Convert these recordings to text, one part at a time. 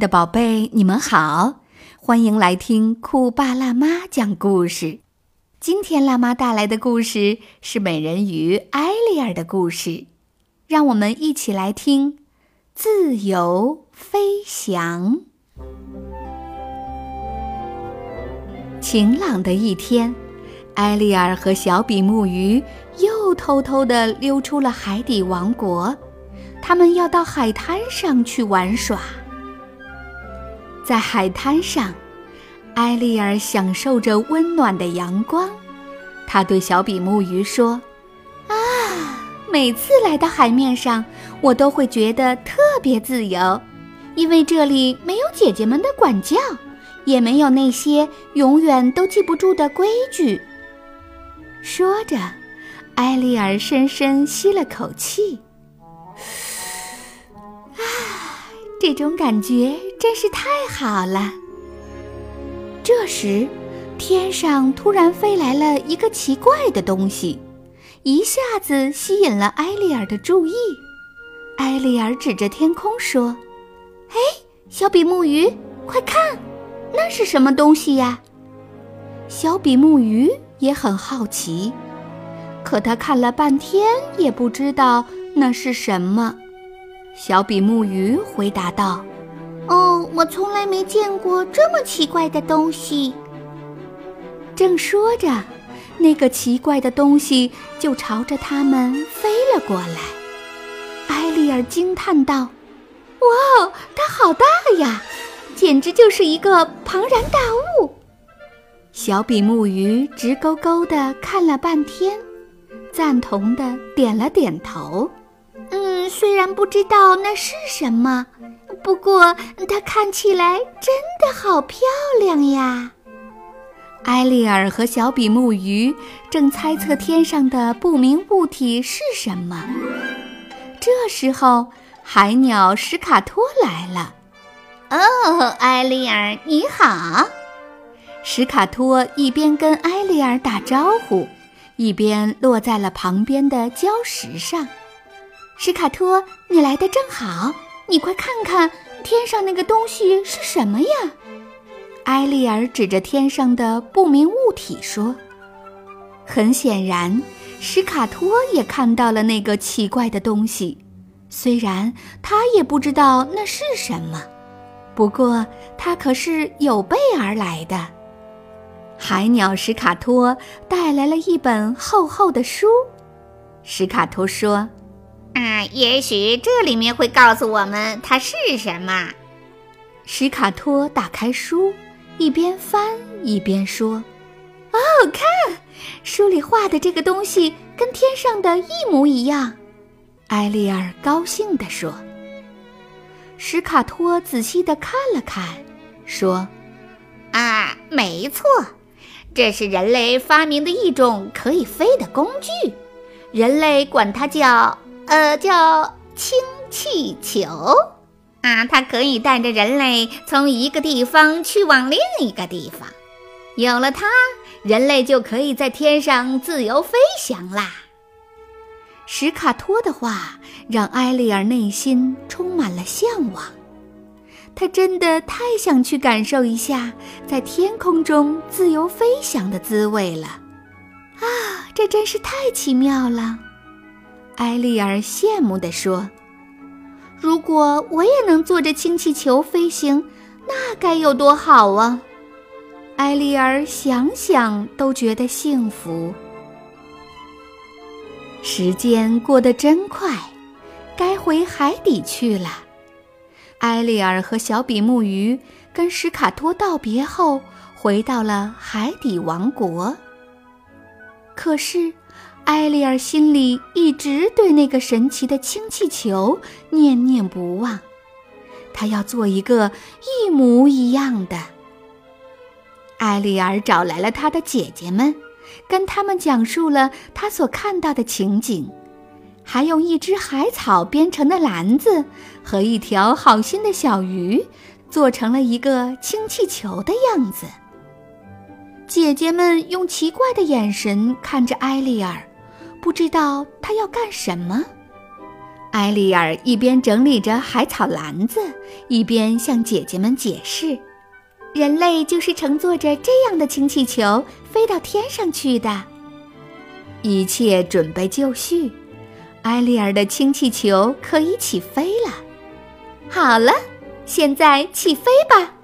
的宝贝，你们好，欢迎来听酷爸辣妈讲故事。今天辣妈带来的故事是美人鱼艾丽儿的故事，让我们一起来听《自由飞翔》。晴朗的一天，艾丽儿和小比目鱼又偷偷地溜出了海底王国，他们要到海滩上去玩耍。在海滩上，艾丽尔享受着温暖的阳光。她对小比目鱼说：“啊，每次来到海面上，我都会觉得特别自由，因为这里没有姐姐们的管教，也没有那些永远都记不住的规矩。”说着，艾丽尔深深吸了口气。啊这种感觉真是太好了。这时，天上突然飞来了一个奇怪的东西，一下子吸引了艾丽尔的注意。艾丽尔指着天空说：“哎，小比目鱼，快看，那是什么东西呀？”小比目鱼也很好奇，可他看了半天也不知道那是什么。小比目鱼回答道：“哦，我从来没见过这么奇怪的东西。”正说着，那个奇怪的东西就朝着他们飞了过来。艾丽儿惊叹道：“哇，它好大呀，简直就是一个庞然大物！”小比目鱼直勾勾的看了半天，赞同的点了点头。嗯，虽然不知道那是什么，不过它看起来真的好漂亮呀。埃利尔和小比目鱼正猜测天上的不明物体是什么。这时候，海鸟史卡托来了。哦，埃利尔，你好！史卡托一边跟埃利尔打招呼，一边落在了旁边的礁石上。史卡托，你来的正好，你快看看天上那个东西是什么呀？埃利尔指着天上的不明物体说：“很显然，史卡托也看到了那个奇怪的东西，虽然他也不知道那是什么，不过他可是有备而来的。”海鸟史卡托带来了一本厚厚的书，史卡托说。啊，也许这里面会告诉我们它是什么。史卡托打开书，一边翻一边说：“哦，看，书里画的这个东西跟天上的一模一样。”埃利尔高兴地说。史卡托仔细地看了看，说：“啊，没错，这是人类发明的一种可以飞的工具，人类管它叫……”呃，叫氢气球啊，它可以带着人类从一个地方去往另一个地方。有了它，人类就可以在天上自由飞翔啦。史卡托的话让埃利尔内心充满了向往，他真的太想去感受一下在天空中自由飞翔的滋味了。啊，这真是太奇妙了！埃利尔羡慕地说：“如果我也能坐着氢气球飞行，那该有多好啊！”埃利尔想想都觉得幸福。时间过得真快，该回海底去了。埃利尔和小比目鱼跟史卡托道别后，回到了海底王国。可是。艾丽尔心里一直对那个神奇的氢气球念念不忘，她要做一个一模一样的。艾丽尔找来了她的姐姐们，跟他们讲述了她所看到的情景，还用一只海草编成的篮子和一条好心的小鱼，做成了一个氢气球的样子。姐姐们用奇怪的眼神看着艾丽尔。不知道他要干什么，埃利尔一边整理着海草篮子，一边向姐姐们解释：“人类就是乘坐着这样的氢气球飞到天上去的。”一切准备就绪，埃利尔的氢气球可以起飞了。好了，现在起飞吧！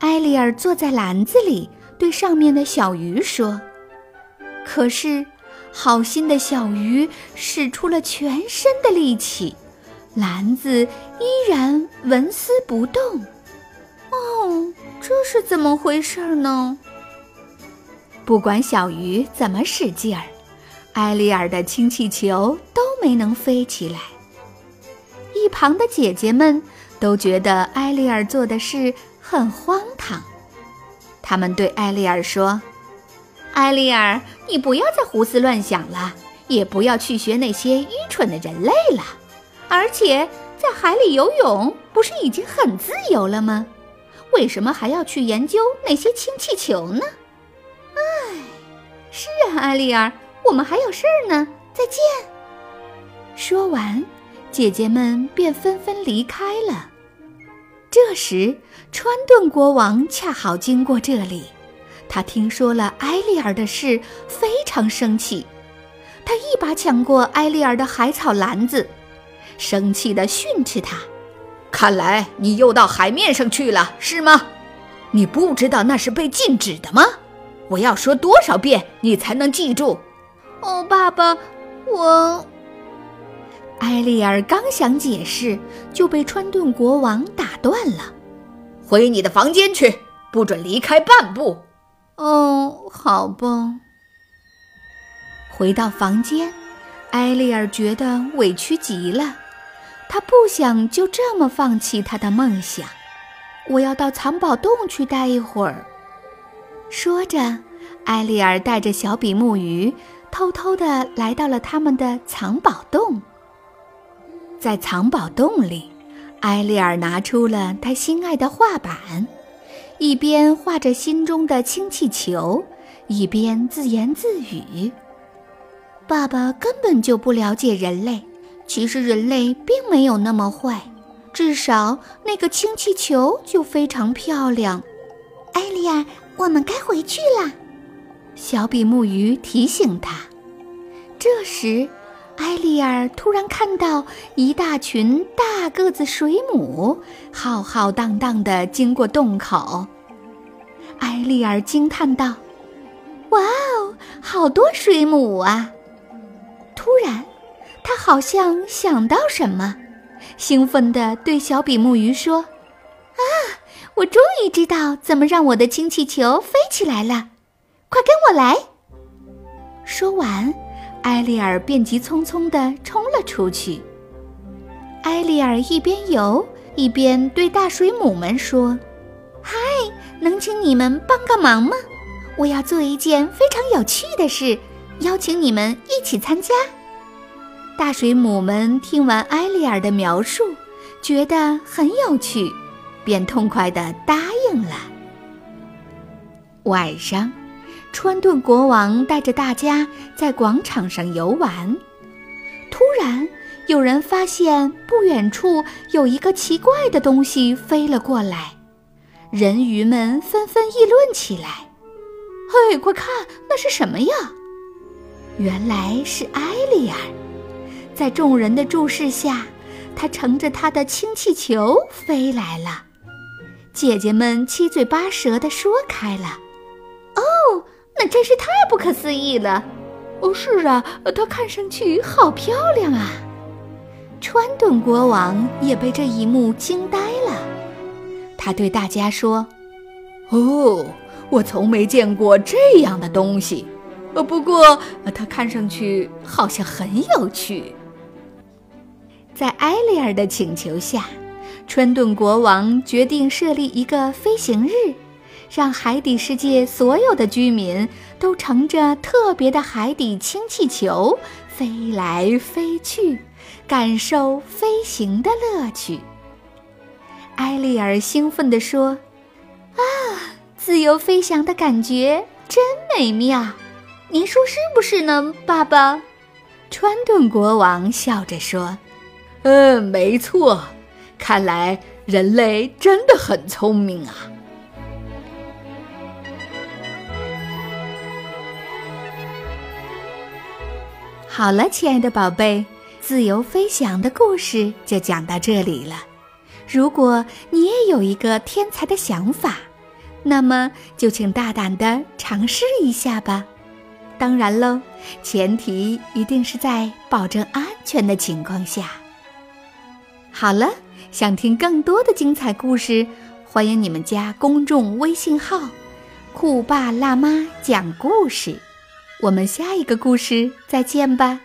埃利尔坐在篮子里，对上面的小鱼说：“可是，好心的小鱼使出了全身的力气，篮子依然纹丝不动。哦，这是怎么回事呢？”不管小鱼怎么使劲儿，埃利尔的氢气球都没能飞起来。一旁的姐姐们都觉得埃利尔做的事很荒唐，他们对埃利尔说：“埃利尔，你不要再胡思乱想了，也不要去学那些愚蠢的人类了。而且，在海里游泳不是已经很自由了吗？为什么还要去研究那些氢气球呢？”唉是啊，艾丽儿，我们还有事儿呢。再见。说完，姐姐们便纷纷离开了。这时，川顿国王恰好经过这里，他听说了埃利尔的事，非常生气。他一把抢过埃利尔的海草篮子，生气地训斥他：“看来你又到海面上去了，是吗？你不知道那是被禁止的吗？”我要说多少遍，你才能记住？哦，爸爸，我……埃利尔刚想解释，就被川顿国王打断了：“回你的房间去，不准离开半步。”哦，好吧。回到房间，埃利尔觉得委屈极了，他不想就这么放弃他的梦想。我要到藏宝洞去待一会儿。说着，埃利尔带着小比目鱼偷偷地来到了他们的藏宝洞。在藏宝洞里，埃利尔拿出了他心爱的画板，一边画着心中的氢气球，一边自言自语：“爸爸根本就不了解人类，其实人类并没有那么坏，至少那个氢气球就非常漂亮。”埃利尔。我们该回去了，小比目鱼提醒他。这时，埃利尔突然看到一大群大个子水母浩浩荡荡地经过洞口。埃利尔惊叹道：“哇哦，好多水母啊！”突然，他好像想到什么，兴奋地对小比目鱼说：“啊！”我终于知道怎么让我的氢气球飞起来了，快跟我来！说完，埃利尔便急匆匆地冲了出去。埃利尔一边游一边对大水母们说：“嗨，能请你们帮个忙吗？我要做一件非常有趣的事，邀请你们一起参加。”大水母们听完埃利尔的描述，觉得很有趣。便痛快地答应了。晚上，川顿国王带着大家在广场上游玩。突然，有人发现不远处有一个奇怪的东西飞了过来，人鱼们纷纷议论起来：“嘿，快看，那是什么呀？”原来是埃利尔。在众人的注视下，他乘着他的氢气球飞来了。姐姐们七嘴八舌地说开了：“哦，那真是太不可思议了！哦，是啊，她看上去好漂亮啊！”川顿国王也被这一幕惊呆了。他对大家说：“哦，我从没见过这样的东西。呃，不过它看上去好像很有趣。”在埃利尔的请求下。川顿国王决定设立一个飞行日，让海底世界所有的居民都乘着特别的海底氢气球飞来飞去，感受飞行的乐趣。埃利尔兴奋地说：“啊，自由飞翔的感觉真美妙！您说是不是呢，爸爸？”川顿国王笑着说：“嗯，没错，看来人类真的很聪明啊。好了，亲爱的宝贝，自由飞翔的故事就讲到这里了。如果你也有一个天才的想法，那么就请大胆的尝试一下吧。当然喽，前提一定是在保证安全的情况下。好了，想听更多的精彩故事，欢迎你们加公众微信号“酷爸辣妈讲故事”。我们下一个故事再见吧。